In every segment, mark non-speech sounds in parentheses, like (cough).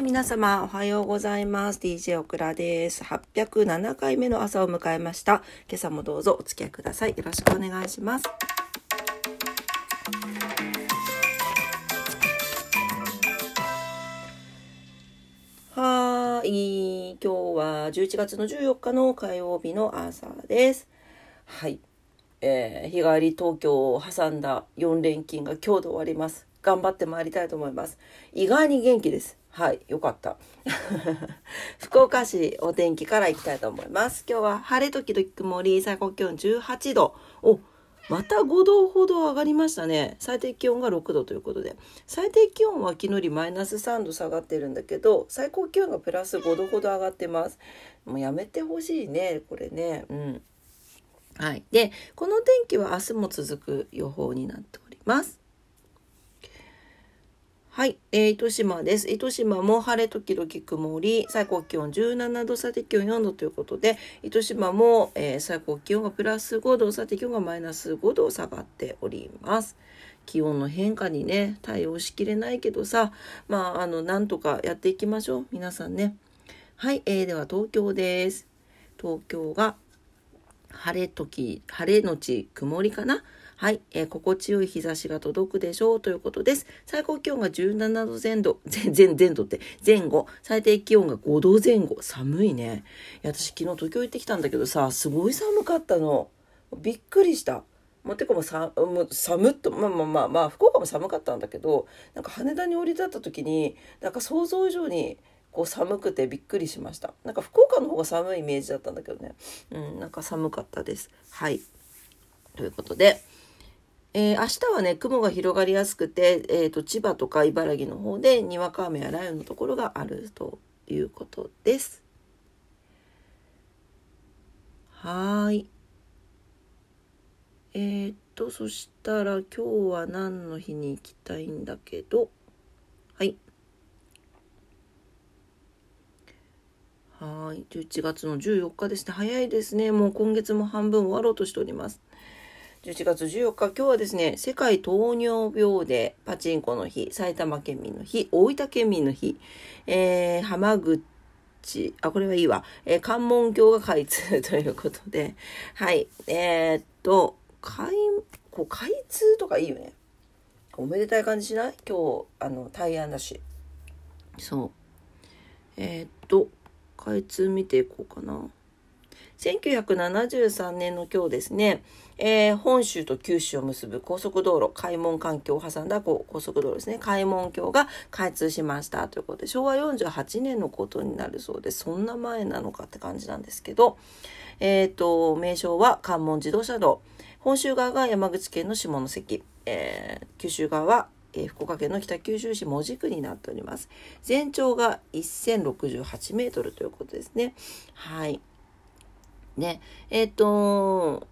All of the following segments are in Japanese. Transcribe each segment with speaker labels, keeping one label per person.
Speaker 1: い、皆様、おはようございます。DJ オクラです。807回目の朝を迎えました。今朝もどうぞお付き合いください。よろしくお願いします。はーい、今日は11月の14日の火曜日の朝です。はい。えー、日帰り東京を挟んだ4連勤が今日で終わります。頑張ってまりたいと思います。意外に元気です。はい、よかった。(laughs) 福岡市お天気からいきたいと思います。今日は晴れ時々曇り、最高気温18度。お、また5度ほど上がりましたね。最低気温が6度ということで。最低気温は昨日よりマイナス3度下がってるんだけど、最高気温がプラス5度ほど上がってます。もうやめてほしいね、これね。うん。はい。で、この天気は明日も続く予報になっております。はい、えー、糸島です。糸島も晴れ時々曇り、最高気温17度、最低気温4度ということで、糸島も、えー、最高気温がプラス5度、最低気温がマイナス5度下がっております。気温の変化にね、対応しきれないけどさ、まあ、あの、なんとかやっていきましょう。皆さんね。はい、えー、では東京です。東京が晴れ時、晴れのち曇りかな？はい、えー、心地よい日差しが届くでしょうということです。最高気温が17度前後、(laughs) 前前度って前後、最低気温が5度前後、寒いね。いや私昨日東京行ってきたんだけどさ、すごい寒かったの。びっくりした。もうてかもうさもう寒っとまあまあまあまあ福岡も寒かったんだけどなんか羽田に降り立った時になんか想像以上にこう寒くてびっくりしましたなんか福岡の方が寒いイメージだったんだけどねうんなんか寒かったですはいということでえー、明日はね、雲が広がりやすくて、えーと、千葉とか茨城の方でにわか雨や雷雨のところがあるということです。はい。えー、っと、そしたら今日は何の日に行きたいんだけど、はい。はい。11月の14日ですね。早いですね。もう今月も半分終わろうとしております。11月14日、今日はですね、世界糖尿病でパチンコの日、埼玉県民の日、大分県民の日、えー、浜口、あ、これはいいわ、えー、関門橋が開通 (laughs) ということで、はい、えー、っと、開、こう開通とかいいよね。おめでたい感じしない？今日、あの、大安だし。そう。えー、っと、開通見ていこうかな。1973年の今日ですね、えー、本州と九州を結ぶ高速道路、開門環境を挟んだ高速道路ですね、開門橋が開通しましたということで、昭和48年のことになるそうです、そんな前なのかって感じなんですけど、えっ、ー、と、名称は関門自動車道、本州側が山口県の下関、えー、九州側はえー、福岡県の北九州市門司区になっております。全長が1068メートルということですね。はい。ね、えっ、ー、と、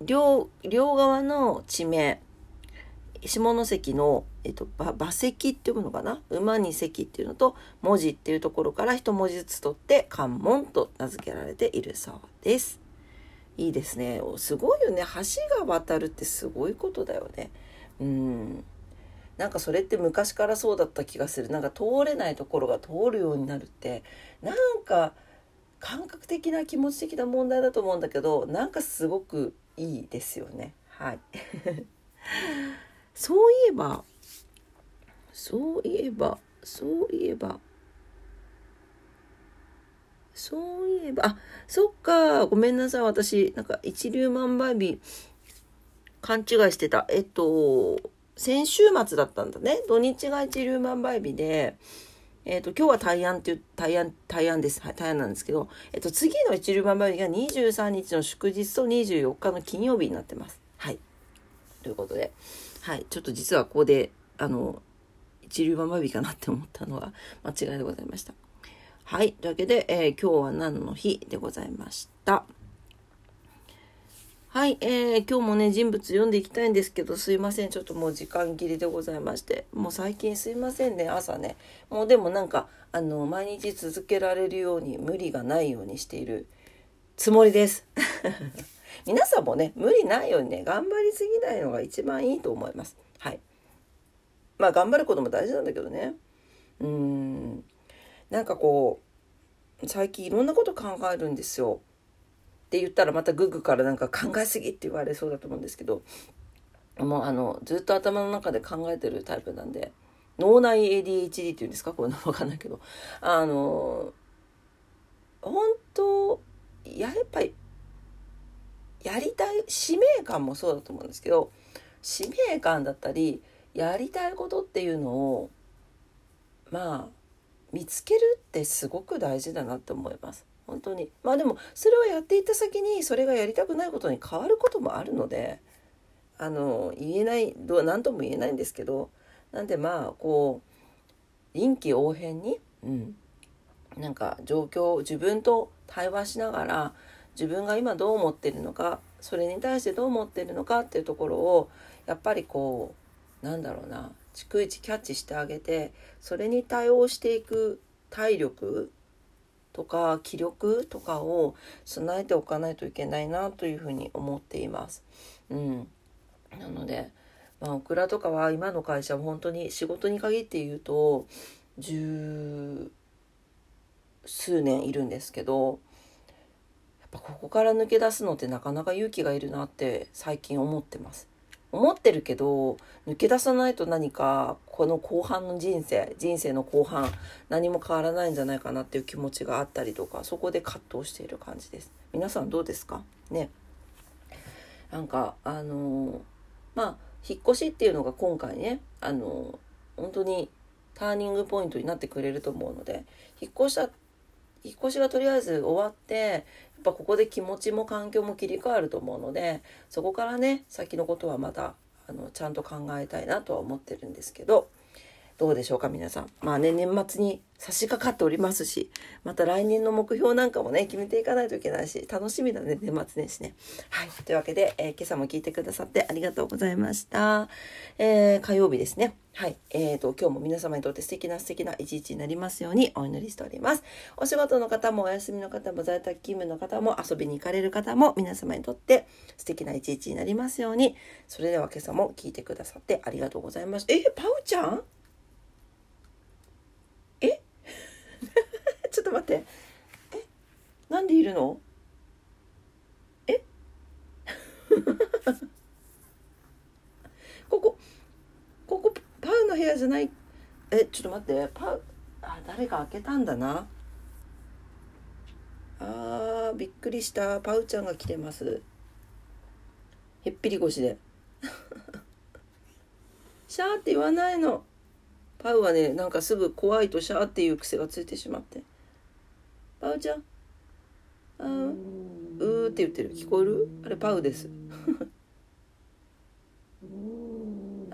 Speaker 1: 両、両側の地名、下関の、えっ、ー、と、馬石って読むのかな？馬に関っていうのと、文字っていうところから一文字ずつ取って関門と名付けられているそうです。いいですね。すごいよね。橋が渡るってすごいことだよね。うん。なんかそれって昔からそうだった気がする。なんか通れないところが通るようになるって、なんか、感覚的な気持ち的な問題だと思うんだけどなんかすごくいいですよね。はい。(laughs) そういえばそういえばそういえばそういえばあそっかごめんなさい。私なんか一粒万倍日勘違いしてた。えっと先週末だったんだね。土日が一粒万倍日でえっ、ー、と、今日は大安っていう、大安、大安です。はい、大安なんですけど、えっ、ー、と、次の一粒万倍日が23日の祝日と24日の金曜日になってます。はい。ということで、はい。ちょっと実はここで、あの、一粒万倍日かなって思ったのは間違いでございました。はい。というわけで、えー、今日は何の日でございました？はい、えー、今日もね、人物読んでいきたいんですけど、すいません。ちょっともう時間切りでございまして。もう最近すいませんね、朝ね。もうでもなんか、あの、毎日続けられるように、無理がないようにしているつもりです。(laughs) 皆さんもね、無理ないようにね、頑張りすぎないのが一番いいと思います。はい。まあ、頑張ることも大事なんだけどね。うーん。なんかこう最近いろんなこと考えるんですよ。って言ったらまたググからなんか考えすぎって言われそうだと思うんですけどもうあのずっと頭の中で考えてるタイプなんで脳内 ADHD っていうんですか？こういうの分かんないけどあの本当やっぱりやりたい使命感もそうだと思うんですけど使命感だったりやりたいことっていうのをまあ見つけるってすごく大事だなって思います。本当に。まあでもそれをやっていった先にそれがやりたくないことに変わることもあるのであの言えないどう何とも言えないんですけどなんでまあこう臨機応変に、うん、なんか状況自分と対話しながら自分が今どう思ってるのかそれに対してどう思ってるのかっていうところをやっぱりこうなんだろうな逐一キャッチしてあげてそれに対応していく体力とか気力とかを備えておかないといけないなというふうに思っています。うん、なのでまあ、オクラとかは今の会社は本当に仕事に限って言うと十数年いるんですけどやっぱここから抜け出すのってなかなか勇気がいるなって最近思ってます。思ってるけど抜け出さないと何かこの後半の人生人生の後半何も変わらないんじゃないかなっていう気持ちがあったりとかそこで葛藤している感じです。皆さんどうですか？ね。なんかあのー、まあ引っ越しっていうのが今回ねあの本当にターニングポイントになってくれると思うので引っ越した引っ越しがとりあえず終わってやっぱここで気持ちも環境も切り替わると思うのでそこからね先のことはまたあのちゃんと考えたいなとは思ってるんですけどどうでしょうか皆さん。まあね、年末に差し掛かっておりますし、また来年の目標なんかもね、決めていかないといけないし、楽しみだね、年末年始ね。はい。というわけで、えー、今朝も聞いてくださってありがとうございました。えー、火曜日ですね。はい。えーと、今日も皆様にとって素敵な素敵な一日になりますようにお祈りしております。お仕事の方もお休みの方も在宅勤務の方も遊びに行かれる方も皆様にとって素敵な一日になりますように。それでは今朝も聞いてくださってありがとうございました。え、パウちゃんちょっと待って。え？なんでいるの？え？(laughs) ここここパウの部屋じゃない？えちょっと待って。パウあ誰か開けたんだな。あーびっくりした。パウちゃんが来てます。へっぴり腰で。(laughs) シャーって言わないの。パウはねなんかすぐ怖いとシャーっていう癖がついてしまって。パウちゃん。あー。うーって言ってる。聞こえる？あれパウです。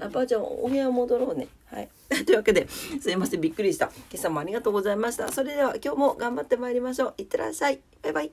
Speaker 1: あパウちゃんお部屋戻ろうね。はい。(laughs) というわけですいません。びっくりした。今朝もありがとうございました。それでは今日も頑張ってまいりましょう。いってらっしゃい。バイバイ